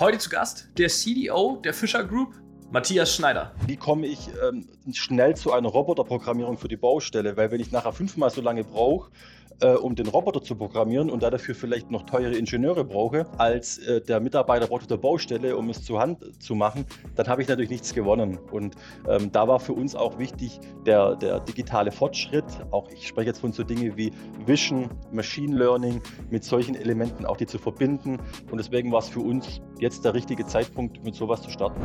Heute zu Gast der CDO der Fischer Group, Matthias Schneider. Wie komme ich ähm, schnell zu einer Roboterprogrammierung für die Baustelle? Weil wenn ich nachher fünfmal so lange brauche, äh, um den Roboter zu programmieren und dafür vielleicht noch teure Ingenieure brauche, als äh, der Mitarbeiter braucht auf der Baustelle, um es zu Hand zu machen, dann habe ich natürlich nichts gewonnen. Und ähm, da war für uns auch wichtig der, der digitale Fortschritt. Auch ich spreche jetzt von so Dingen wie Vision, Machine Learning, mit solchen Elementen auch die zu verbinden. Und deswegen war es für uns jetzt der richtige Zeitpunkt, mit sowas zu starten.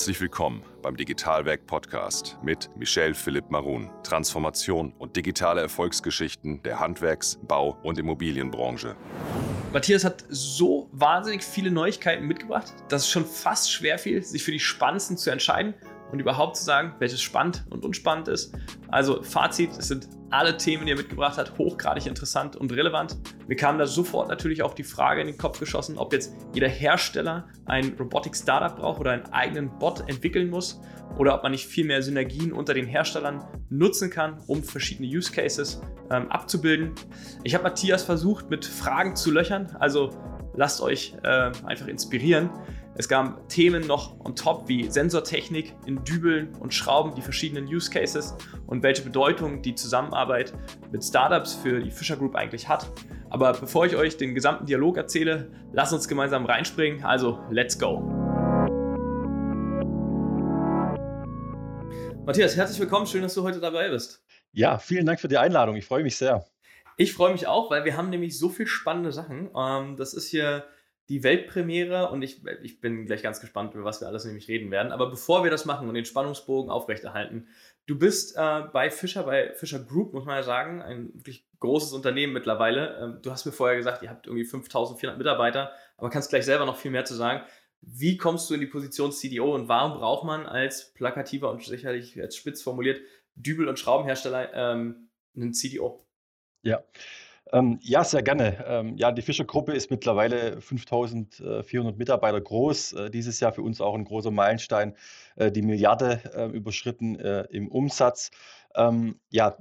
Herzlich willkommen beim Digitalwerk Podcast mit Michel Philipp Marun. Transformation und digitale Erfolgsgeschichten der Handwerks-, Bau- und Immobilienbranche. Matthias hat so wahnsinnig viele Neuigkeiten mitgebracht, dass es schon fast schwer fiel, sich für die spannendsten zu entscheiden und überhaupt zu sagen, welches spannend und unspannend ist. Also Fazit, es sind alle Themen, die er mitgebracht hat, hochgradig interessant und relevant. Mir kam da sofort natürlich auch die Frage in den Kopf geschossen, ob jetzt jeder Hersteller ein Robotic-Startup braucht oder einen eigenen Bot entwickeln muss oder ob man nicht viel mehr Synergien unter den Herstellern nutzen kann, um verschiedene Use Cases ähm, abzubilden. Ich habe Matthias versucht, mit Fragen zu löchern, also lasst euch äh, einfach inspirieren. Es gab Themen noch on top wie Sensortechnik in Dübeln und Schrauben, die verschiedenen Use Cases und welche Bedeutung die Zusammenarbeit mit Startups für die Fischer Group eigentlich hat. Aber bevor ich euch den gesamten Dialog erzähle, lasst uns gemeinsam reinspringen. Also, let's go! Matthias, herzlich willkommen. Schön, dass du heute dabei bist. Ja, vielen Dank für die Einladung. Ich freue mich sehr. Ich freue mich auch, weil wir haben nämlich so viel spannende Sachen. Ähm, das ist hier die Weltpremiere und ich, ich bin gleich ganz gespannt, über was wir alles nämlich reden werden. Aber bevor wir das machen und den Spannungsbogen aufrechterhalten, du bist äh, bei Fischer, bei Fischer Group, muss man ja sagen, ein wirklich großes Unternehmen mittlerweile. Ähm, du hast mir vorher gesagt, ihr habt irgendwie 5400 Mitarbeiter, aber kannst gleich selber noch viel mehr zu sagen. Wie kommst du in die Position CDO und warum braucht man als plakativer und sicherlich als spitz formuliert Dübel- und Schraubenhersteller ähm, einen CDO? Ja, ähm, ja, sehr gerne. Ähm, ja, die Fischer-Gruppe ist mittlerweile 5400 Mitarbeiter groß. Äh, dieses Jahr für uns auch ein großer Meilenstein, äh, die Milliarde äh, überschritten äh, im Umsatz. Ähm, ja,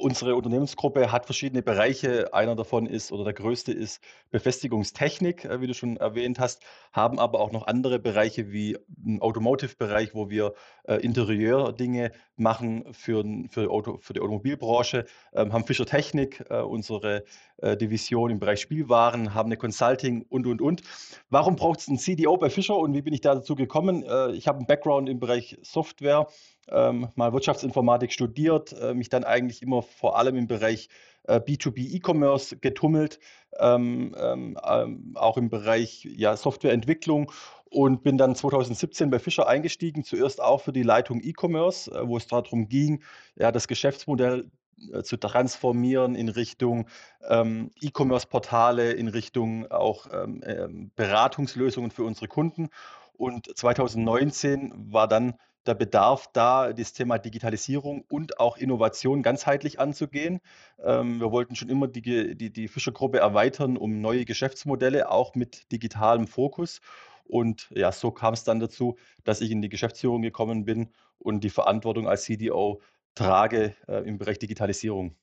Unsere Unternehmensgruppe hat verschiedene Bereiche. Einer davon ist oder der größte ist Befestigungstechnik, äh, wie du schon erwähnt hast, haben aber auch noch andere Bereiche wie im Automotive-Bereich, wo wir äh, Interieurdinge machen für, für, Auto, für die Automobilbranche, ähm, haben Fischer Technik, äh, unsere äh, Division im Bereich Spielwaren, haben eine Consulting und, und, und. Warum braucht es einen CDO bei Fischer und wie bin ich da dazu gekommen? Äh, ich habe einen Background im Bereich Software ähm, mal Wirtschaftsinformatik studiert, äh, mich dann eigentlich immer vor allem im Bereich äh, B2B E-Commerce getummelt, ähm, ähm, ähm, auch im Bereich ja, Softwareentwicklung und bin dann 2017 bei Fischer eingestiegen, zuerst auch für die Leitung E-Commerce, äh, wo es darum ging, ja, das Geschäftsmodell äh, zu transformieren in Richtung ähm, E-Commerce-Portale, in Richtung auch ähm, ähm Beratungslösungen für unsere Kunden. Und 2019 war dann der Bedarf da, das Thema Digitalisierung und auch Innovation ganzheitlich anzugehen. Ähm, wir wollten schon immer die, die, die Fischergruppe erweitern um neue Geschäftsmodelle, auch mit digitalem Fokus. Und ja, so kam es dann dazu, dass ich in die Geschäftsführung gekommen bin und die Verantwortung als CDO trage äh, im Bereich Digitalisierung.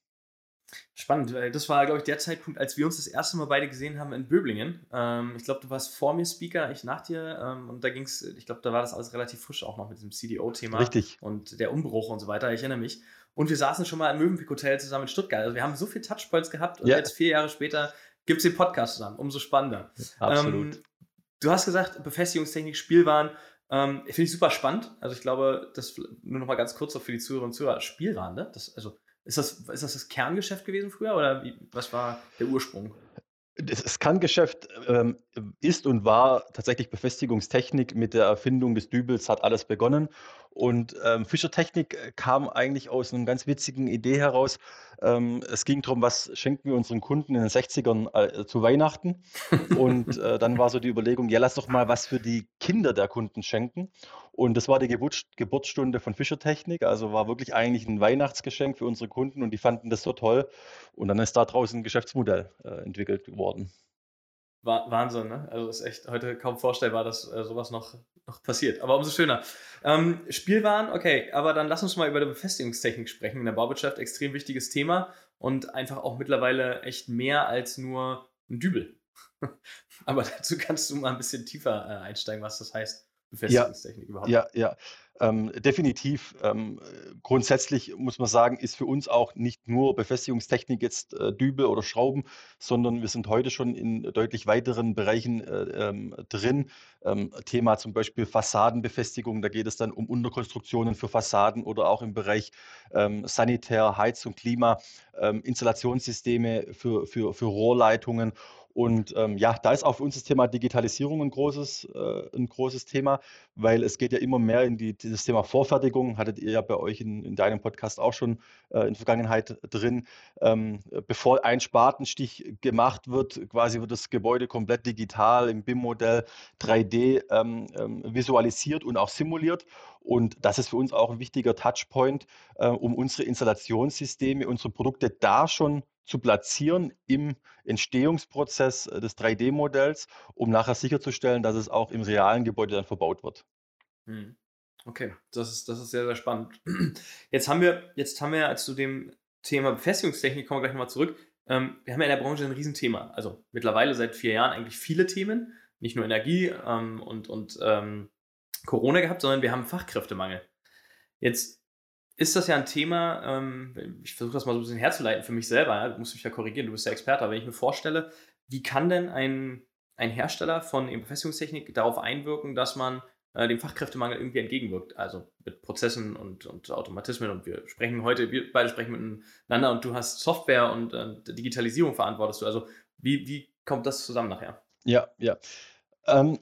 Spannend, weil das war, glaube ich, der Zeitpunkt, als wir uns das erste Mal beide gesehen haben in Böblingen. Ähm, ich glaube, du warst vor mir Speaker, ich nach dir. Ähm, und da ging es, ich glaube, da war das alles relativ frisch auch noch mit diesem CDO-Thema. Richtig. Und der Umbruch und so weiter, ich erinnere mich. Und wir saßen schon mal im Mövenpick Hotel zusammen in Stuttgart. Also wir haben so viele Touchpoints gehabt und ja. jetzt vier Jahre später gibt es den Podcast zusammen. Umso spannender. Absolut. Ähm, du hast gesagt, Befestigungstechnik, Spielwaren. Ähm, Finde ich super spannend. Also ich glaube, das nur noch mal ganz kurz auch für die Zuhörerinnen und Zuhörer. Spielwaren, ne? Das, also ist das, ist das das Kerngeschäft gewesen früher oder wie, was war der Ursprung? Das Kerngeschäft ähm, ist und war tatsächlich Befestigungstechnik. Mit der Erfindung des Dübels hat alles begonnen. Und ähm, Fischertechnik äh, kam eigentlich aus einer ganz witzigen Idee heraus. Ähm, es ging darum, was schenken wir unseren Kunden in den 60ern äh, zu Weihnachten. Und äh, dann war so die Überlegung, ja, lass doch mal was für die Kinder der Kunden schenken. Und das war die Geburt, Geburtsstunde von Fischertechnik. Also war wirklich eigentlich ein Weihnachtsgeschenk für unsere Kunden und die fanden das so toll. Und dann ist da draußen ein Geschäftsmodell äh, entwickelt worden. Wahnsinn, ne? Also ist echt heute kaum vorstellbar, dass äh, sowas noch, noch passiert. Aber umso schöner. Ähm, Spielwaren, okay, aber dann lass uns mal über die Befestigungstechnik sprechen. In der Bauwirtschaft extrem wichtiges Thema. und einfach auch mittlerweile echt mehr als nur ein Dübel. Aber dazu kannst du mal ein bisschen tiefer äh, einsteigen, was das heißt. Befestigungstechnik ja, überhaupt. Ja, ja. Ähm, definitiv. Ähm, grundsätzlich muss man sagen, ist für uns auch nicht nur Befestigungstechnik jetzt äh, Dübel oder Schrauben, sondern wir sind heute schon in deutlich weiteren Bereichen äh, ähm, drin. Ähm, Thema zum Beispiel Fassadenbefestigung, da geht es dann um Unterkonstruktionen für Fassaden oder auch im Bereich ähm, Sanitär, Heizung, Klima, ähm, Installationssysteme für, für, für Rohrleitungen und ähm, ja, da ist auch für uns das Thema Digitalisierung ein großes, äh, ein großes Thema, weil es geht ja immer mehr in die, dieses Thema Vorfertigung, hattet ihr ja bei euch in, in deinem Podcast auch schon äh, in der Vergangenheit drin. Ähm, bevor ein Spatenstich gemacht wird, quasi wird das Gebäude komplett digital im BIM-Modell 3D ähm, ähm, visualisiert und auch simuliert. Und das ist für uns auch ein wichtiger Touchpoint, äh, um unsere Installationssysteme, unsere Produkte da schon zu platzieren im Entstehungsprozess äh, des 3D-Modells, um nachher sicherzustellen, dass es auch im realen Gebäude dann verbaut wird. Hm. Okay, das ist, das ist sehr, sehr spannend. Jetzt haben wir, jetzt haben wir zu dem Thema Befestigungstechnik, kommen wir gleich nochmal zurück. Ähm, wir haben ja in der Branche ein Riesenthema. Also mittlerweile seit vier Jahren eigentlich viele Themen, nicht nur Energie ähm, und, und ähm, Corona gehabt, sondern wir haben Fachkräftemangel. Jetzt ist das ja ein Thema, ähm, ich versuche das mal so ein bisschen herzuleiten für mich selber, ja, du musst mich ja korrigieren, du bist ja Experte, aber wenn ich mir vorstelle, wie kann denn ein, ein Hersteller von Befestigungstechnik darauf einwirken, dass man äh, dem Fachkräftemangel irgendwie entgegenwirkt, also mit Prozessen und, und Automatismen und wir sprechen heute, wir beide sprechen miteinander und du hast Software und äh, Digitalisierung verantwortest du, also wie, wie kommt das zusammen nachher? Ja, ja. Ähm,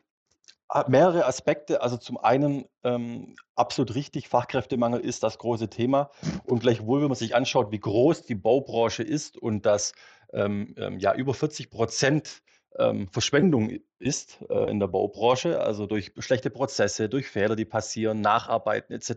mehrere Aspekte. Also zum einen ähm, absolut richtig, Fachkräftemangel ist das große Thema. Und gleichwohl, wenn man sich anschaut, wie groß die Baubranche ist und dass ähm, ähm, ja über 40 Prozent ähm, Verschwendung ist äh, in der Baubranche, also durch schlechte Prozesse, durch Fehler, die passieren, Nacharbeiten etc.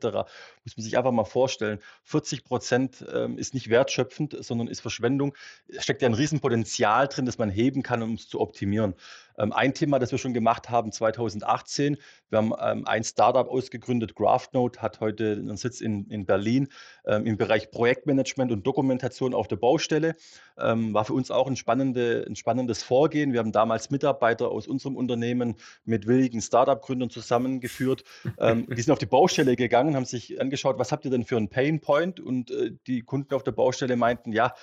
Muss man sich einfach mal vorstellen, 40 Prozent ähm, ist nicht wertschöpfend, sondern ist Verschwendung. Es steckt ja ein Riesenpotenzial drin, das man heben kann, um es zu optimieren. Ähm, ein Thema, das wir schon gemacht haben 2018, wir haben ähm, ein Startup ausgegründet, GraphNote, hat heute einen Sitz in, in Berlin ähm, im Bereich Projektmanagement und Dokumentation auf der Baustelle. Ähm, war für uns auch ein, spannende, ein spannendes Vorgehen. Wir haben damals Mitarbeiter aus unserem Unternehmen mit willigen Startup-Gründern zusammengeführt. Ähm, die sind auf die Baustelle gegangen, haben sich angeschaut, was habt ihr denn für einen Pain Point? Und äh, die Kunden auf der Baustelle meinten, ja,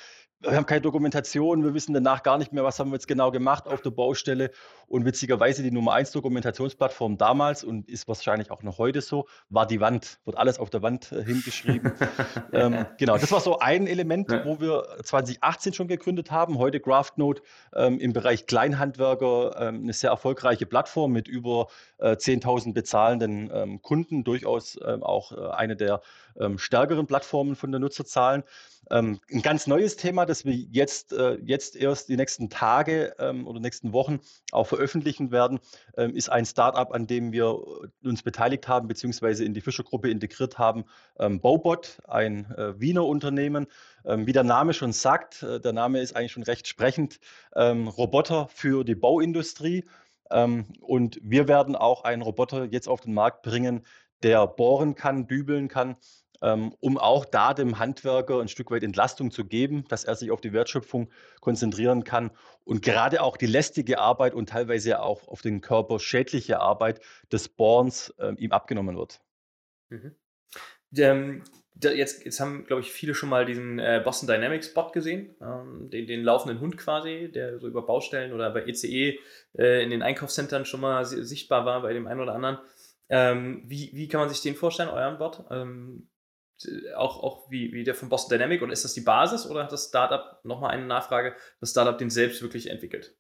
wir haben keine Dokumentation, wir wissen danach gar nicht mehr, was haben wir jetzt genau gemacht auf der Baustelle. Und witzigerweise die Nummer 1 Dokumentationsplattform damals und ist wahrscheinlich auch noch heute so, war die Wand, wird alles auf der Wand äh, hingeschrieben. ähm, genau, das war so ein Element, ja. wo wir 2018 schon gegründet haben. Heute GraphNote ähm, im Bereich Kleinhandwerker ähm, eine sehr erfolgreiche Plattform mit über äh, 10.000 bezahlenden ähm, Kunden, durchaus ähm, auch äh, eine der ähm, stärkeren Plattformen von der Nutzerzahlen. Ähm, ein ganz neues Thema, das wir jetzt, äh, jetzt erst die nächsten Tage ähm, oder nächsten Wochen auch veröffentlichen werden, ähm, ist ein Startup, an dem wir uns beteiligt haben, beziehungsweise in die Fischergruppe integriert haben. Ähm, Bobot, ein äh, Wiener Unternehmen. Ähm, wie der Name schon sagt, äh, der Name ist eigentlich schon recht sprechend, ähm, Roboter für die Bauindustrie. und wir werden auch einen Roboter jetzt auf den Markt bringen, der bohren kann, dübeln kann um auch da dem Handwerker ein Stück weit Entlastung zu geben, dass er sich auf die Wertschöpfung konzentrieren kann und gerade auch die lästige Arbeit und teilweise auch auf den Körper schädliche Arbeit des Borns äh, ihm abgenommen wird. Mhm. Ähm, jetzt, jetzt haben, glaube ich, viele schon mal diesen äh, Boston Dynamics Spot gesehen, ähm, den, den, laufenden Hund quasi, der so über Baustellen oder bei ECE e, äh, in den Einkaufszentren schon mal sichtbar war bei dem einen oder anderen. Ähm, wie, wie, kann man sich den vorstellen, euren Bot? Ähm, auch, auch wie, wie der von Boston Dynamic oder ist das die Basis oder hat das Startup, nochmal eine Nachfrage, das Startup den selbst wirklich entwickelt?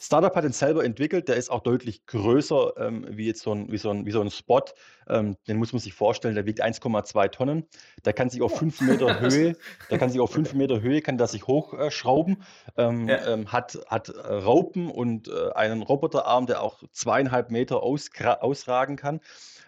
Startup hat den selber entwickelt, der ist auch deutlich größer ähm, wie jetzt so ein, wie so ein, wie so ein Spot. Ähm, den muss man sich vorstellen, der wiegt 1,2 Tonnen. Der kann sich auf 5 Meter Höhe, der kann sich auf 5 Meter Höhe, kann der sich hochschrauben, ähm, ja. Ähm, hat, hat äh, Raupen und äh, einen Roboterarm, der auch zweieinhalb Meter ausragen kann.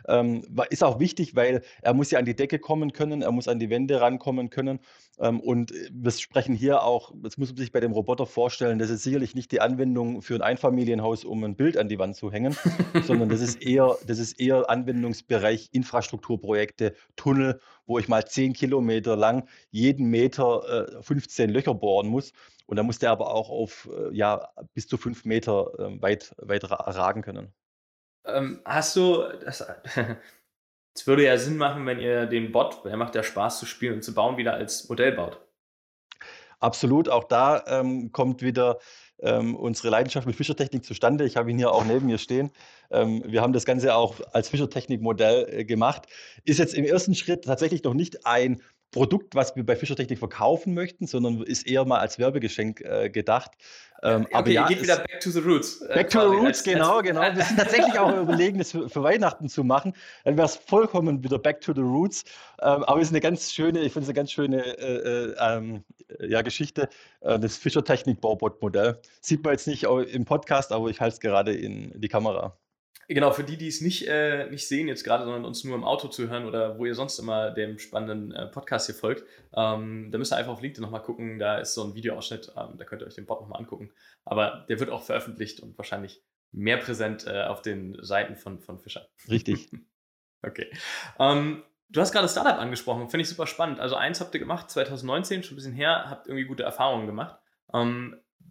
Ähm, ist auch wichtig, weil er muss ja an die Decke kommen können, er muss an die Wände rankommen können. Ähm, und wir sprechen hier auch, das muss man sich bei dem Roboter vorstellen, das ist sicherlich nicht die Anwendung für ein Einfamilienhaus, um ein Bild an die Wand zu hängen, sondern das ist eher, das ist eher Anwendungsbereich Infrastrukturprojekte, Tunnel, wo ich mal zehn Kilometer lang jeden Meter äh, 15 Löcher bohren muss. Und da muss der aber auch auf äh, ja, bis zu fünf Meter äh, weit, weit ragen können. Ähm, hast du, das, Es würde ja Sinn machen, wenn ihr den Bot, der macht ja Spaß zu spielen und zu bauen, wieder als Modell baut. Absolut, auch da ähm, kommt wieder ähm, unsere Leidenschaft mit Fischertechnik zustande. Ich habe ihn hier auch neben mir stehen. Ähm, wir haben das Ganze auch als Fischertechnik-Modell äh, gemacht. Ist jetzt im ersten Schritt tatsächlich noch nicht ein Produkt, was wir bei Fischertechnik verkaufen möchten, sondern ist eher mal als Werbegeschenk äh, gedacht. Ähm, okay, aber ja, geht wieder back to the roots. Äh, back to the roots, als, genau, als, genau. Wir sind tatsächlich auch überlegen, das für, für, Weihnachten zu machen. Dann wäre es vollkommen wieder back to the roots. Ähm, aber es ist eine ganz schöne, ich finde es eine ganz schöne äh, äh, ähm, ja, Geschichte, äh, das Fischertechnik-Baubot-Modell. Sieht man jetzt nicht im Podcast, aber ich halte es gerade in die Kamera. Genau, für die, die es nicht, äh, nicht sehen jetzt gerade, sondern uns nur im Auto zuhören oder wo ihr sonst immer dem spannenden äh, Podcast hier folgt, ähm, da müsst ihr einfach auf LinkedIn nochmal gucken. Da ist so ein Videoausschnitt, ähm, da könnt ihr euch den Bot nochmal angucken. Aber der wird auch veröffentlicht und wahrscheinlich mehr präsent äh, auf den Seiten von, von Fischer. Richtig. okay. Ähm, du hast gerade Startup angesprochen, finde ich super spannend. Also eins habt ihr gemacht, 2019, schon ein bisschen her, habt irgendwie gute Erfahrungen gemacht.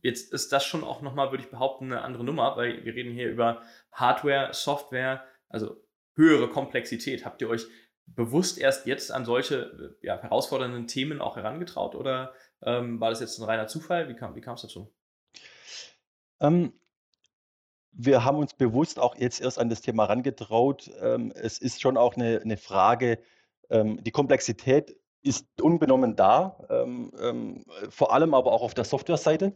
Jetzt ist das schon auch nochmal, würde ich behaupten, eine andere Nummer, weil wir reden hier über Hardware, Software, also höhere Komplexität. Habt ihr euch bewusst erst jetzt an solche ja, herausfordernden Themen auch herangetraut oder ähm, war das jetzt ein reiner Zufall? Wie kam es dazu? Ähm, wir haben uns bewusst auch jetzt erst an das Thema herangetraut. Ähm, es ist schon auch eine, eine Frage, ähm, die Komplexität ist unbenommen da, ähm, ähm, vor allem aber auch auf der Softwareseite.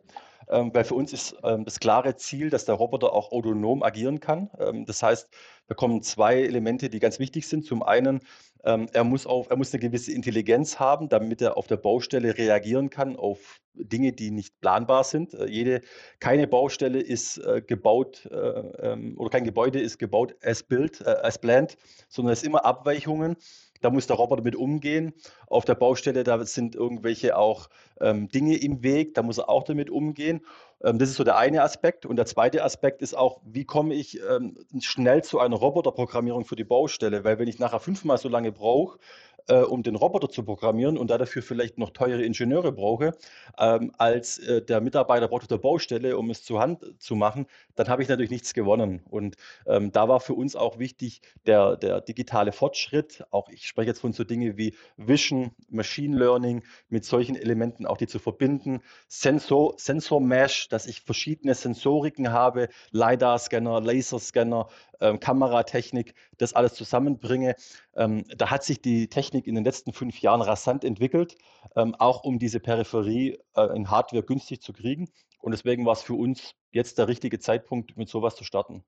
Ähm, weil für uns ist ähm, das klare Ziel, dass der Roboter auch autonom agieren kann. Ähm, das heißt, da kommen zwei Elemente, die ganz wichtig sind. Zum einen, ähm, er, muss auf, er muss eine gewisse Intelligenz haben, damit er auf der Baustelle reagieren kann auf Dinge, die nicht planbar sind. Äh, jede, keine Baustelle ist äh, gebaut äh, oder kein Gebäude ist gebaut as built, äh, as planned, sondern es sind immer Abweichungen. Da muss der Roboter mit umgehen. Auf der Baustelle, da sind irgendwelche auch ähm, Dinge im Weg, da muss er auch damit umgehen. Ähm, das ist so der eine Aspekt. Und der zweite Aspekt ist auch, wie komme ich ähm, schnell zu einer Roboterprogrammierung für die Baustelle? Weil wenn ich nachher fünfmal so lange brauche, äh, um den Roboter zu programmieren und da dafür vielleicht noch teure Ingenieure brauche, ähm, als äh, der Mitarbeiter braucht auf der Baustelle, um es zu Hand zu machen, dann habe ich natürlich nichts gewonnen. Und ähm, da war für uns auch wichtig der, der digitale Fortschritt. Auch ich spreche jetzt von so Dingen wie Vision, Machine Learning, mit solchen Elementen auch die zu verbinden. Sensor, Sensor Mesh, dass ich verschiedene Sensoriken habe, LiDAR-Scanner, Laserscanner, ähm, Kameratechnik, das alles zusammenbringe. Ähm, da hat sich die Technik in den letzten fünf Jahren rasant entwickelt, ähm, auch um diese Peripherie äh, in Hardware günstig zu kriegen. Und deswegen war es für uns jetzt der richtige Zeitpunkt, mit sowas zu starten.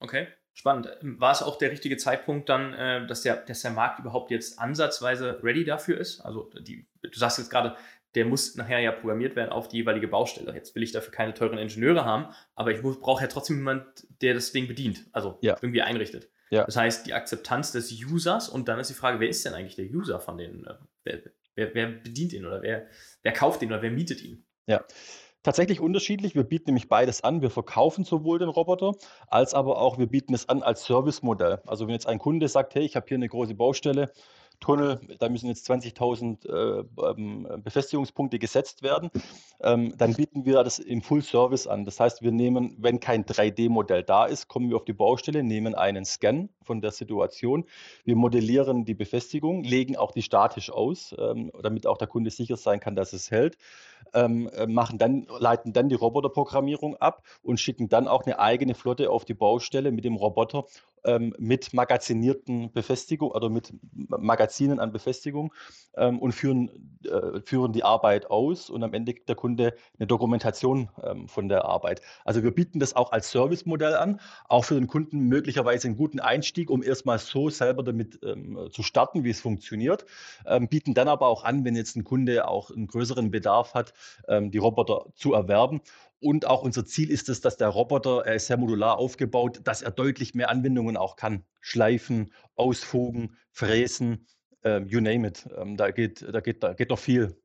Okay, spannend. War es auch der richtige Zeitpunkt dann, äh, dass, der, dass der Markt überhaupt jetzt ansatzweise ready dafür ist? Also die, du sagst jetzt gerade, der muss nachher ja programmiert werden auf die jeweilige Baustelle. Jetzt will ich dafür keine teuren Ingenieure haben, aber ich brauche ja trotzdem jemanden, der das Ding bedient, also ja. irgendwie einrichtet. Ja. Das heißt, die Akzeptanz des Users und dann ist die Frage, wer ist denn eigentlich der User von denen? Äh, wer, wer, wer bedient ihn oder wer, wer kauft ihn oder wer mietet ihn? Ja. Tatsächlich unterschiedlich. Wir bieten nämlich beides an. Wir verkaufen sowohl den Roboter, als aber auch wir bieten es an als Servicemodell. Also wenn jetzt ein Kunde sagt, hey, ich habe hier eine große Baustelle, Tunnel, da müssen jetzt 20.000 äh, ähm, Befestigungspunkte gesetzt werden. Ähm, dann bieten wir das im Full Service an. Das heißt, wir nehmen, wenn kein 3D-Modell da ist, kommen wir auf die Baustelle, nehmen einen Scan von der Situation. Wir modellieren die Befestigung, legen auch die statisch aus, ähm, damit auch der Kunde sicher sein kann, dass es hält. Ähm, äh, machen dann, leiten dann die Roboterprogrammierung ab und schicken dann auch eine eigene Flotte auf die Baustelle mit dem Roboter ähm, mit magazinierten Befestigungen oder mit Magazinen an Befestigung ähm, und führen, äh, führen die Arbeit aus und am Ende gibt der Kunde eine Dokumentation ähm, von der Arbeit. Also wir bieten das auch als Servicemodell an, auch für den Kunden möglicherweise einen guten Einstieg, um erstmal so selber damit ähm, zu starten, wie es funktioniert, ähm, bieten dann aber auch an, wenn jetzt ein Kunde auch einen größeren Bedarf hat, ähm, die Roboter zu erwerben und auch unser Ziel ist es, dass der Roboter, er ist sehr modular aufgebaut, dass er deutlich mehr Anwendungen auch kann. Schleifen, ausfugen, fräsen, ähm, you name it. Ähm, da, geht, da, geht, da geht noch viel.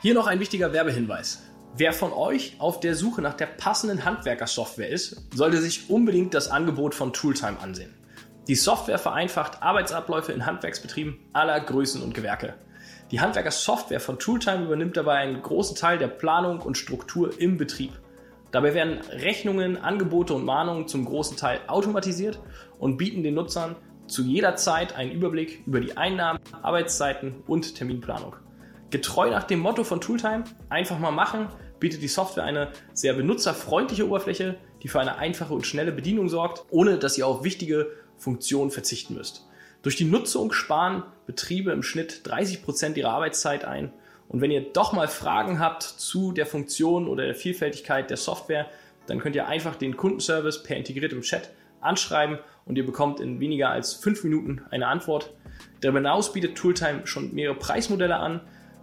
Hier noch ein wichtiger Werbehinweis. Wer von euch auf der Suche nach der passenden Handwerkersoftware ist, sollte sich unbedingt das Angebot von Tooltime ansehen. Die Software vereinfacht Arbeitsabläufe in Handwerksbetrieben aller Größen und Gewerke. Die Handwerkersoftware von Tooltime übernimmt dabei einen großen Teil der Planung und Struktur im Betrieb. Dabei werden Rechnungen, Angebote und Mahnungen zum großen Teil automatisiert und bieten den Nutzern zu jeder Zeit einen Überblick über die Einnahmen, Arbeitszeiten und Terminplanung. Getreu nach dem Motto von Tooltime, einfach mal machen, bietet die Software eine sehr benutzerfreundliche Oberfläche, die für eine einfache und schnelle Bedienung sorgt, ohne dass ihr auf wichtige Funktionen verzichten müsst. Durch die Nutzung sparen Betriebe im Schnitt 30 Prozent ihrer Arbeitszeit ein. Und wenn ihr doch mal Fragen habt zu der Funktion oder der Vielfältigkeit der Software, dann könnt ihr einfach den Kundenservice per integriertem Chat anschreiben und ihr bekommt in weniger als fünf Minuten eine Antwort. Darüber hinaus bietet Tooltime schon mehrere Preismodelle an,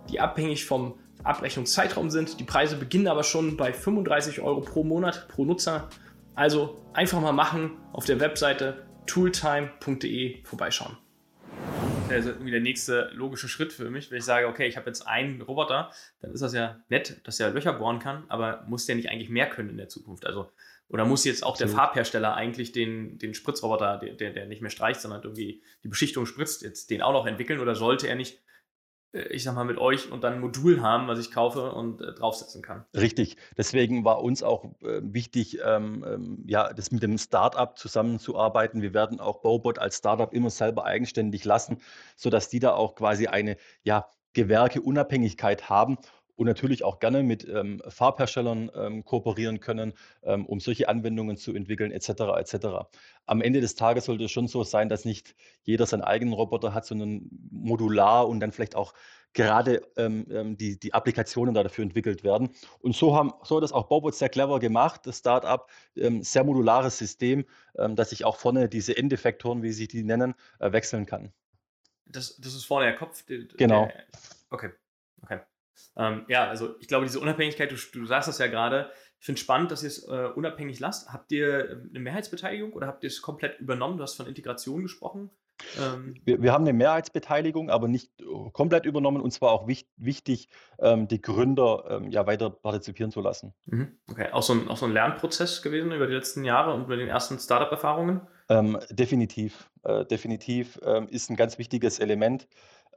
die abhängig vom Abrechnungszeitraum sind. Die Preise beginnen aber schon bei 35 Euro pro Monat pro Nutzer. Also einfach mal machen auf der Webseite tooltime.de vorbeischauen. Das ist irgendwie der nächste logische Schritt für mich, wenn ich sage, okay, ich habe jetzt einen Roboter, dann ist das ja nett, dass er Löcher bohren kann, aber muss der nicht eigentlich mehr können in der Zukunft? Also, oder muss jetzt auch der Farbhersteller eigentlich den, den Spritzroboter, der, der, der nicht mehr streicht, sondern irgendwie die Beschichtung spritzt, jetzt den auch noch entwickeln oder sollte er nicht ich sag mal, mit euch und dann ein Modul haben, was ich kaufe und äh, draufsetzen kann. Richtig. Deswegen war uns auch äh, wichtig, ähm, ähm, ja, das mit dem Startup zusammenzuarbeiten. Wir werden auch Bowbot als Startup immer selber eigenständig lassen, sodass die da auch quasi eine ja, Gewerkeunabhängigkeit haben und natürlich auch gerne mit ähm, Farbherstellern ähm, kooperieren können, ähm, um solche Anwendungen zu entwickeln, etc. etc. Am Ende des Tages sollte es schon so sein, dass nicht jeder seinen eigenen Roboter hat, sondern modular und dann vielleicht auch gerade ähm, ähm, die, die Applikationen da dafür entwickelt werden. Und so, haben, so hat das auch Bobot sehr clever gemacht, das Startup, ähm, sehr modulares System, ähm, dass ich auch vorne diese Endeffektoren, wie sie die nennen, äh, wechseln kann. Das, das ist vorne der Kopf. Der, genau. Der, okay. Okay. Ähm, ja, also ich glaube, diese Unabhängigkeit, du, du sagst das ja gerade, ich finde es spannend, dass ihr es äh, unabhängig lasst. Habt ihr ähm, eine Mehrheitsbeteiligung oder habt ihr es komplett übernommen? Du hast von Integration gesprochen. Ähm, wir, wir, haben eine Mehrheitsbeteiligung, aber nicht äh, komplett übernommen. Und zwar auch wichtig, wichtig ähm, die Gründer ähm, ja weiter partizipieren zu lassen. Mhm. Okay, auch so, ein, auch so ein Lernprozess gewesen über die letzten Jahre und über den ersten Startup-Erfahrungen? Ähm, definitiv. Äh, definitiv ähm, ist ein ganz wichtiges Element.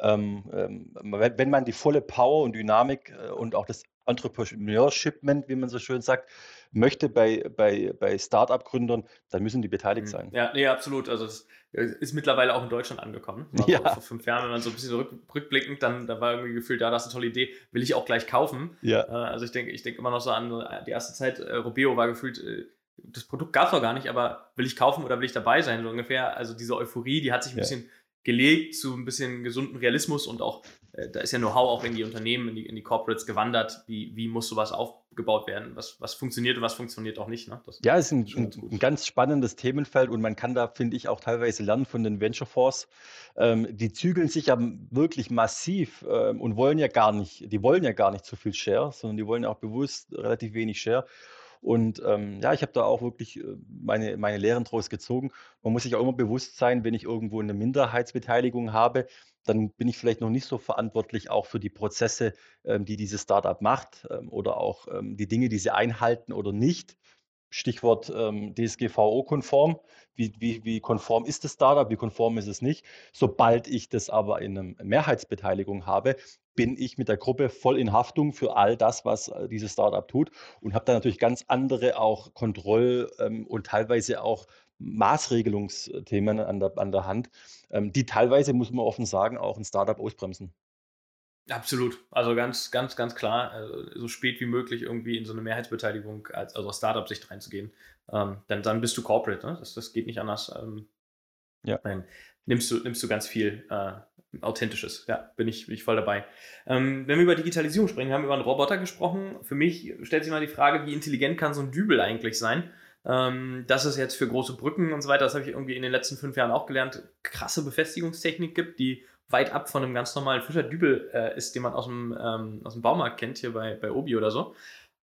Ähm, ähm, wenn man die volle Power und Dynamik äh, und auch das Entrepreneurshipment, wie man so schön sagt, möchte bei, bei, bei Start-up-Gründern, dann müssen die beteiligt mhm. sein. Ja, nee, absolut. Also es ist mittlerweile auch in Deutschland angekommen. Ja. Vor fünf Jahren, wenn man so ein bisschen rück, rückblickend, dann da war irgendwie gefühlt, ja, das ist eine tolle Idee, will ich auch gleich kaufen. Ja. Äh, also ich denke ich denk immer noch so an die erste Zeit, äh, Robeo war gefühlt, das Produkt gab es noch gar nicht, aber will ich kaufen oder will ich dabei sein, so ungefähr. Also diese Euphorie, die hat sich ein ja. bisschen gelegt zu ein bisschen gesunden Realismus und auch, äh, da ist ja Know-how auch in die Unternehmen, in die, in die Corporates gewandert, wie, wie muss sowas aufgebaut werden, was, was funktioniert und was funktioniert auch nicht. Ne? Das ja, es ist ein, ein, ein, ganz spannendes Themenfeld und man kann da, finde ich, auch teilweise lernen von den Venture Force. Ähm, die zügeln sich ja wirklich massiv ähm, und wollen ja gar nicht, die wollen ja gar nicht so viel Share, sondern die wollen ja auch bewusst relativ wenig Share. Und ähm, ja, ich habe da auch wirklich äh, meine, meine Lehren draus gezogen. Man muss sich auch immer bewusst sein, wenn ich irgendwo eine Minderheitsbeteiligung habe, dann bin ich vielleicht noch nicht so verantwortlich auch für die Prozesse, ähm, die dieses Startup macht ähm, oder auch ähm, die Dinge, die sie einhalten oder nicht. Stichwort ähm, DSGVO-konform. Wie, wie, wie konform ist das Startup, wie konform ist es nicht? Sobald ich das aber in einer Mehrheitsbeteiligung habe, bin ich mit der Gruppe voll in Haftung für all das, was äh, dieses Startup tut und habe da natürlich ganz andere auch Kontroll- ähm, und teilweise auch Maßregelungsthemen an der, an der Hand, ähm, die teilweise, muss man offen sagen, auch ein Startup ausbremsen. Absolut. Also ganz, ganz, ganz klar, also so spät wie möglich irgendwie in so eine Mehrheitsbeteiligung, als, also aus Startup-Sicht reinzugehen. Ähm, dann, dann bist du Corporate, ne? das, das geht nicht anders. Ja. Dann nimmst du, nimmst du ganz viel äh, Authentisches. Ja, bin ich, bin ich voll dabei. Ähm, wenn wir über Digitalisierung sprechen, wir haben über einen Roboter gesprochen. Für mich stellt sich mal die Frage, wie intelligent kann so ein Dübel eigentlich sein? Ähm, dass es jetzt für große Brücken und so weiter, das habe ich irgendwie in den letzten fünf Jahren auch gelernt, krasse Befestigungstechnik gibt, die weit ab von einem ganz normalen Fischerdübel äh, ist, den man aus dem, ähm, aus dem Baumarkt kennt, hier bei, bei Obi oder so.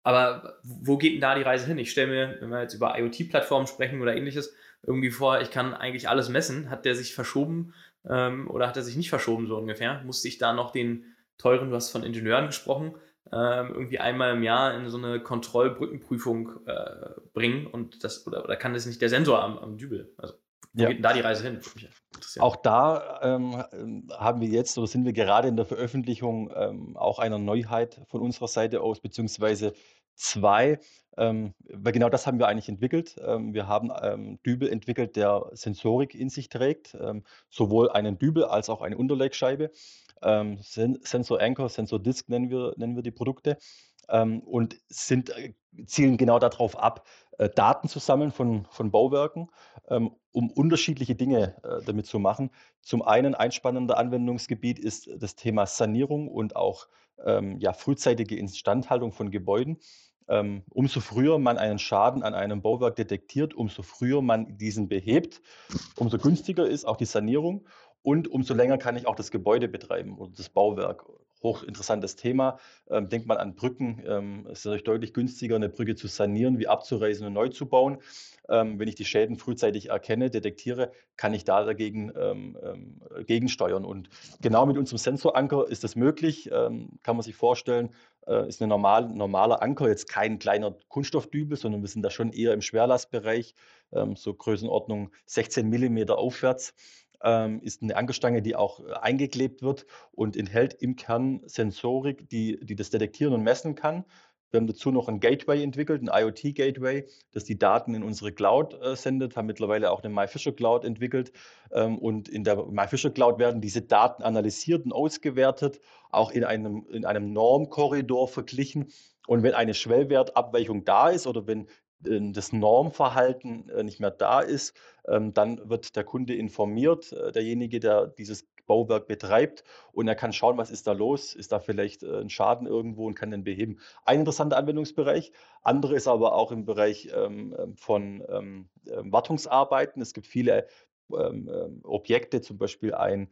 Aber wo geht denn da die Reise hin? Ich stelle mir, wenn wir jetzt über IoT-Plattformen sprechen oder ähnliches, irgendwie vor, ich kann eigentlich alles messen. Hat der sich verschoben ähm, oder hat er sich nicht verschoben, so ungefähr? Musste ich da noch den teuren, du hast von Ingenieuren gesprochen, ähm, irgendwie einmal im Jahr in so eine Kontrollbrückenprüfung äh, bringen und das, oder, oder kann das nicht der Sensor am, am Dübel? Also wo ja. geht denn da die Reise hin? Auch da ähm, haben wir jetzt oder sind wir gerade in der Veröffentlichung ähm, auch einer Neuheit von unserer Seite aus, beziehungsweise zwei, ähm, weil genau das haben wir eigentlich entwickelt. Ähm, wir haben ähm, Dübel entwickelt, der Sensorik in sich trägt, ähm, sowohl einen Dübel als auch eine Unterlegscheibe. Ähm, Sen Sensor Anchor, Sensor Disk nennen wir, nennen wir die Produkte ähm, und sind, äh, zielen genau darauf ab, Daten zu sammeln von, von Bauwerken, ähm, um unterschiedliche Dinge äh, damit zu machen. Zum einen ein spannender Anwendungsgebiet ist das Thema Sanierung und auch ähm, ja, frühzeitige Instandhaltung von Gebäuden. Ähm, umso früher man einen Schaden an einem Bauwerk detektiert, umso früher man diesen behebt, umso günstiger ist auch die Sanierung und umso länger kann ich auch das Gebäude betreiben oder das Bauwerk. Hochinteressantes Thema. Ähm, denkt man an Brücken. Ähm, es ist natürlich deutlich günstiger, eine Brücke zu sanieren, wie abzureißen und neu zu bauen. Ähm, wenn ich die Schäden frühzeitig erkenne, detektiere, kann ich da dagegen ähm, ähm, gegensteuern. Und genau mit unserem Sensoranker ist das möglich. Ähm, kann man sich vorstellen, äh, ist ein normal, normaler Anker, jetzt kein kleiner Kunststoffdübel, sondern wir sind da schon eher im Schwerlastbereich, so Größenordnung 16 Millimeter aufwärts ähm, ist eine Ankerstange, die auch äh, eingeklebt wird und enthält im Kern Sensorik, die, die das detektieren und messen kann. Wir haben dazu noch ein Gateway entwickelt, ein IoT-Gateway, das die Daten in unsere Cloud äh, sendet, haben mittlerweile auch eine MyFisher Cloud entwickelt. Ähm, und in der MyFisher Cloud werden diese Daten analysiert und ausgewertet, auch in einem, in einem Normkorridor verglichen. Und wenn eine Schwellwertabweichung da ist oder wenn das Normverhalten äh, nicht mehr da ist, ähm, dann wird der Kunde informiert, äh, derjenige, der dieses Bauwerk betreibt und er kann schauen, was ist da los, ist da vielleicht ein Schaden irgendwo und kann den beheben. Ein interessanter Anwendungsbereich. Andere ist aber auch im Bereich ähm, ähm, von Wartungsarbeiten. Es gibt viele Objekte, zum Beispiel ein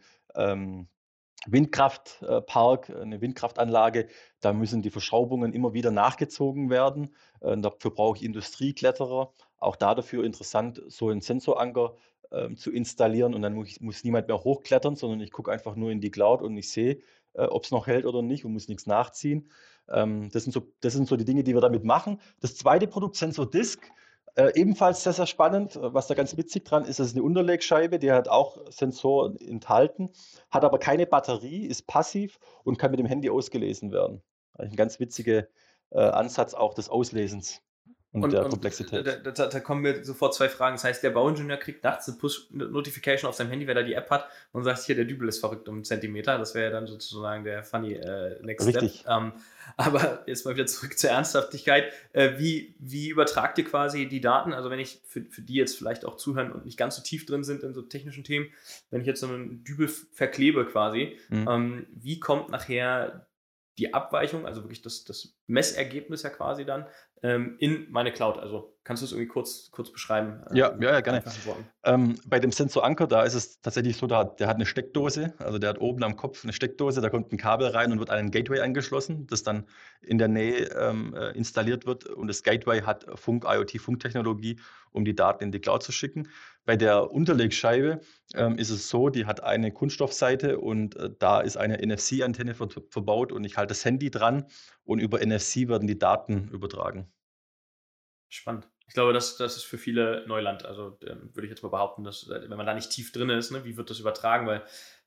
Windkraftpark, eine Windkraftanlage, da müssen die Verschraubungen immer wieder nachgezogen werden. Äh, dafür brauche ich Industriekletterer. Auch da dafür interessant, so einen Sensoranker äh, zu installieren und dann muss, muss, niemand mehr hochklettern, sondern ich gucke einfach nur in die Cloud und ich sehe, äh, ob es noch hält oder nicht und muss nichts nachziehen. Ähm, das, sind so, das sind so die Dinge, die wir damit machen. Das zweite Produkt, Sensor Disk, äh, ebenfalls sehr, sehr spannend, äh, was da ganz witzig dran ist, ist eine Unterlegscheibe, die hat auch Sensoren enthalten, hat aber keine Batterie, ist passiv und kann mit dem Handy ausgelesen werden. Ein ganz witziger äh, Ansatz auch des Auslesens und, und der und Komplexität. Da, da, da, kommen mir sofort zwei Fragen. Das heißt, der Bauingenieur kriegt nachts eine Push-Notification auf seinem Handy, wer da die App hat und sagt, hier, der Dübel ist verrückt um einen Zentimeter. Das wäre ja dann sozusagen der funny äh, Next Richtig. Step. Ähm, aber jetzt mal wieder zurück zur Ernsthaftigkeit. Äh, wie, wie übertragt ihr quasi die Daten? Also wenn ich für, für die jetzt vielleicht auch zuhören und nicht ganz so tief drin sind in so technischen Themen, wenn ich jetzt so einen Dübel verklebe quasi, mhm. ähm, wie kommt nachher die Abweichung, also wirklich das, das Messergebnis ja quasi dann, ähm, in meine Cloud. Also kannst du es irgendwie kurz, kurz beschreiben? Äh, ja, ja, ja, gerne. Ähm, bei dem Sensor Anker, da ist es tatsächlich so, da, der hat eine Steckdose, also der hat oben am Kopf eine Steckdose, da kommt ein Kabel rein und wird an ein Gateway angeschlossen, das dann in der Nähe ähm, äh, installiert wird und das Gateway hat Funk, IoT-Funktechnologie, um die Daten in die Cloud zu schicken. Bei der Unterlegscheibe ähm, ist es so, die hat eine Kunststoffseite und äh, da ist eine NFC-Antenne ver verbaut und ich halte das Handy dran und über NFC werden die Daten übertragen. Spannend. Ich glaube, das, das ist für viele Neuland. Also ähm, würde ich jetzt mal behaupten, dass äh, wenn man da nicht tief drin ist, ne, wie wird das übertragen? Weil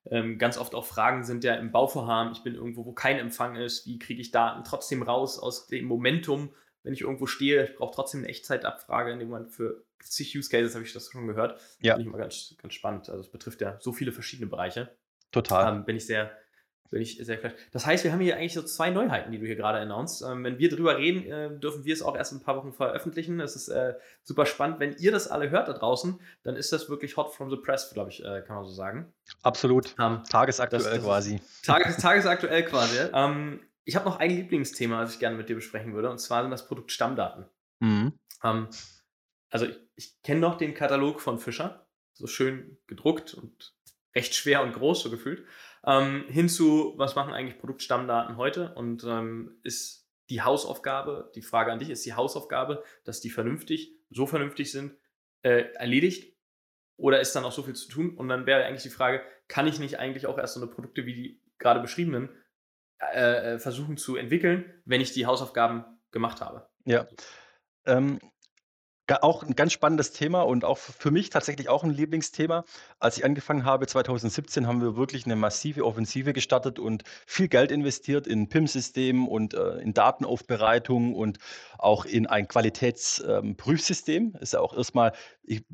ähm, ganz oft auch Fragen sind ja im Bauvorhaben, ich bin irgendwo, wo kein Empfang ist, wie kriege ich Daten trotzdem raus aus dem Momentum, wenn ich irgendwo stehe, ich brauche trotzdem eine Echtzeitabfrage in dem Moment für zig Use Cases, habe ich das schon gehört. Ja. Finde ich immer ganz, ganz spannend. Also es betrifft ja so viele verschiedene Bereiche. Total. Ähm, bin ich sehr, bin ich sehr vielleicht. Das heißt, wir haben hier eigentlich so zwei Neuheiten, die du hier gerade announced. Ähm, wenn wir drüber reden, äh, dürfen wir es auch erst in ein paar Wochen veröffentlichen. Das ist äh, super spannend. Wenn ihr das alle hört da draußen, dann ist das wirklich hot from the press, glaube ich, äh, kann man so sagen. Absolut. Ähm, tagesaktuell das, das quasi. Tages, tagesaktuell quasi. Ähm, ich habe noch ein Lieblingsthema, das ich gerne mit dir besprechen würde, und zwar sind das Produkt Stammdaten. Mhm. Ähm, also ich, ich kenne noch den Katalog von Fischer, so schön gedruckt und recht schwer und groß so gefühlt ähm, hinzu, was machen eigentlich Produktstammdaten heute und ähm, ist die Hausaufgabe, die Frage an dich, ist die Hausaufgabe, dass die vernünftig, so vernünftig sind, äh, erledigt oder ist dann auch so viel zu tun? Und dann wäre eigentlich die Frage, kann ich nicht eigentlich auch erst so eine Produkte wie die gerade beschriebenen äh, äh versuchen zu entwickeln, wenn ich die Hausaufgaben gemacht habe? Ja. Ähm, auch ein ganz spannendes Thema und auch für mich tatsächlich auch ein Lieblingsthema. Als ich angefangen habe 2017, haben wir wirklich eine massive Offensive gestartet und viel Geld investiert in PIM-System und, äh, in Datenaufbereitung und auch in ein Qualitätsprüfsystem. Ähm, Ist ja auch erstmal,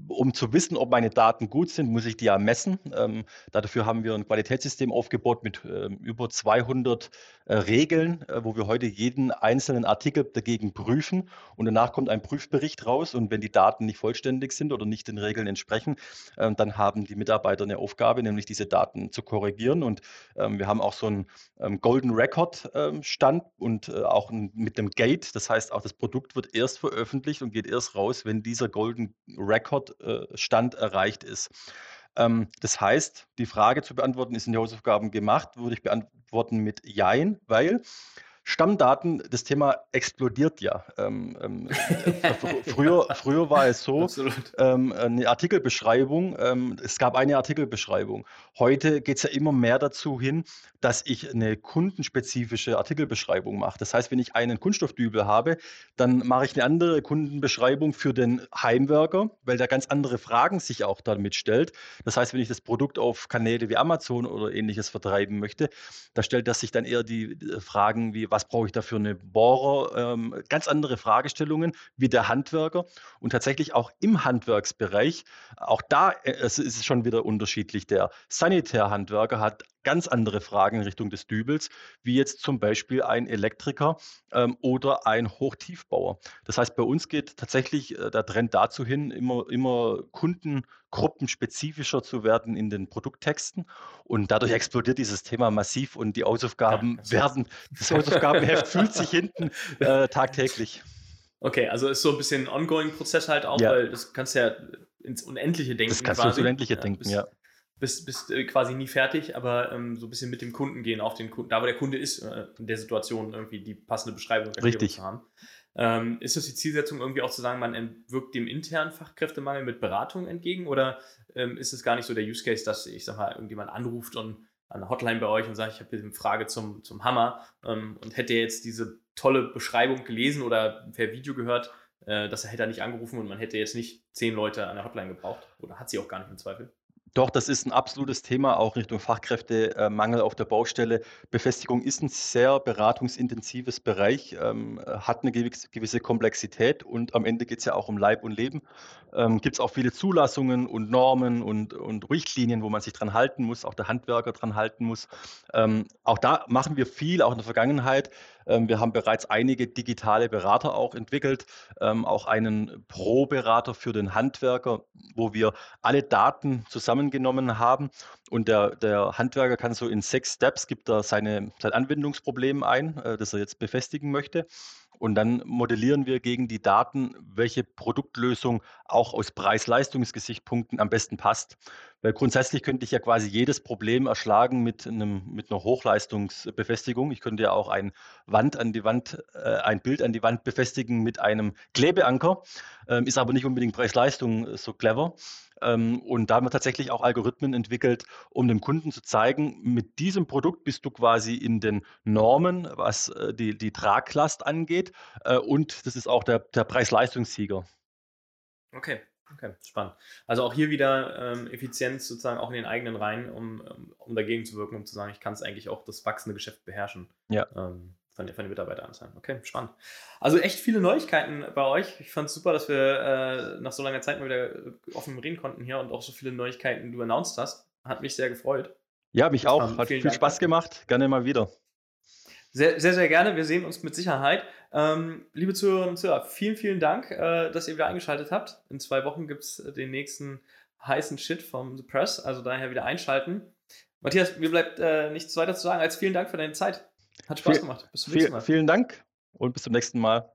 um zu wissen, ob meine Daten gut sind, muss ich die ja messen. Ähm, dafür haben wir ein Qualitätssystem aufgebaut mit, ähm, über 200, äh, Regeln, äh, wo wir heute jeden einzelnen Artikel dagegen prüfen und danach kommt ein Prüfbericht raus und wenn die Daten nicht vollständig sind oder nicht den Regeln entsprechen, ähm, dann haben die Mitarbeiter eine Aufgabe, nämlich diese Daten zu korrigieren. Und ähm, wir haben auch so einen ähm, Golden Record Stand und äh, auch mit dem Gate. Das heißt, auch das Produkt wird erst veröffentlicht und geht erst raus, wenn dieser Golden Record äh, Stand erreicht ist. das heißt, die Frage zu beantworten, ist in die Hausaufgaben gemacht, würde ich beantworten mit Jein, weil Stammdaten, das Thema explodiert ja. Ähm, ähm, äh, früher, früher war es so, ähm, eine Artikelbeschreibung, ähm, es gab eine Artikelbeschreibung. Heute geht es ja immer mehr dazu hin, dass ich eine kundenspezifische Artikelbeschreibung mache. Das heißt, wenn ich einen Kunststoffdübel habe, dann mache ich eine andere Kundenbeschreibung für den Heimwerker, weil der ganz andere Fragen sich auch damit stellt. Das heißt, wenn ich das Produkt auf Kanäle wie Amazon oder ähnliches vertreiben möchte, da stellt er sich dann eher die Fragen wie, was brauche ich da für eine Bohrer, ähm, ganz andere Fragestellungen wie der Handwerker und tatsächlich auch im Handwerksbereich, auch da äh, ist es schon wieder unterschiedlich. Der Sanitärhandwerker hat ganz andere Fragen in Richtung des Dübels, wie jetzt zum Beispiel ein Elektriker ähm, oder ein Hochtiefbauer. Das heißt, bei uns geht tatsächlich äh, der Trend dazu hin, immer, immer kundengruppenspezifischer zu werden in den Produkttexten. Und dadurch explodiert dieses Thema massiv und die Hausaufgaben ja, werden, das Hausaufgabenheft fühlt sich hinten äh, tagtäglich. Okay, also ist so ein bisschen ein ongoing-Prozess halt auch, ja. weil das kannst du ja ins Unendliche denken. Das kannst quasi. du ins Unendliche ja, denken, ja bist, bist äh, quasi nie fertig, aber ähm, so ein bisschen mit dem Kunden gehen, auf den Kunden, da wo der Kunde ist, äh, in der Situation irgendwie die passende Beschreibung Richtig. zu haben. Ähm, ist das die Zielsetzung irgendwie auch zu sagen, man entwirkt dem internen Fachkräftemangel mit Beratung entgegen oder ähm, ist es gar nicht so der Use Case, dass ich sag mal, irgendjemand anruft und an der Hotline bei euch und sagt, ich habe eine Frage zum, zum Hammer ähm, und hätte jetzt diese tolle Beschreibung gelesen oder per Video gehört, äh, dass er hätte er nicht angerufen und man hätte jetzt nicht zehn Leute an der Hotline gebraucht oder hat sie auch gar nicht im Zweifel? Doch, das ist ein absolutes Thema, auch Richtung Fachkräftemangel auf der Baustelle. Befestigung ist ein sehr beratungsintensives Bereich, ähm, hat eine gewisse Komplexität und am Ende geht es ja auch um Leib und Leben. Ähm, Gibt es auch viele Zulassungen und Normen und, und Richtlinien, wo man sich dran halten muss, auch der Handwerker dran halten muss. Ähm, auch da machen wir viel, auch in der Vergangenheit. Ähm, wir haben bereits einige digitale Berater auch entwickelt, ähm, auch einen Pro-Berater für den Handwerker, wo wir alle Daten zusammengenommen haben und der, der Handwerker kann so in sechs Steps, gibt er seine, sein Anwendungsproblem ein, äh, das er jetzt befestigen möchte. Und dann modellieren wir gegen die Daten, welche Produktlösung auch aus Preis-Leistungsgesichtspunkten am besten passt. Weil grundsätzlich könnte ich ja quasi jedes Problem erschlagen mit, einem, mit einer Hochleistungsbefestigung. Ich könnte ja auch ein Wand an die Wand, äh, ein Bild an die Wand befestigen mit einem Klebeanker, äh, ist aber nicht unbedingt Preis-Leistung so clever. Ähm, und da haben wir tatsächlich auch Algorithmen entwickelt, um dem Kunden zu zeigen, mit diesem Produkt bist du quasi in den Normen, was äh, die, die Traglast angeht. Äh, und das ist auch der, der Preis-Leistungssieger. Okay, okay, spannend. Also auch hier wieder ähm, Effizienz sozusagen auch in den eigenen Reihen, um, um dagegen zu wirken, um zu sagen, ich kann es eigentlich auch das wachsende Geschäft beherrschen. Ja. Ähm, von, von den Mitarbeiteranzahlen. Okay, spannend. Also echt viele Neuigkeiten bei euch. Ich fand es super, dass wir äh, nach so langer Zeit mal wieder offen reden konnten hier und auch so viele Neuigkeiten du announced hast. Hat mich sehr gefreut. Ja, mich auch. Hat viel Dank. Spaß gemacht. Gerne mal wieder. Sehr, sehr, sehr gerne. Wir sehen uns mit Sicherheit. Ähm, liebe Zuhörerinnen und Zuhörer, vielen, vielen Dank, äh, dass ihr wieder eingeschaltet habt. In zwei Wochen gibt es den nächsten heißen Shit vom The Press, also daher wieder einschalten. Matthias, mir bleibt äh, nichts weiter zu sagen als vielen Dank für deine Zeit. Hat Spaß gemacht. Bis zum nächsten Mal. Vielen Dank und bis zum nächsten Mal.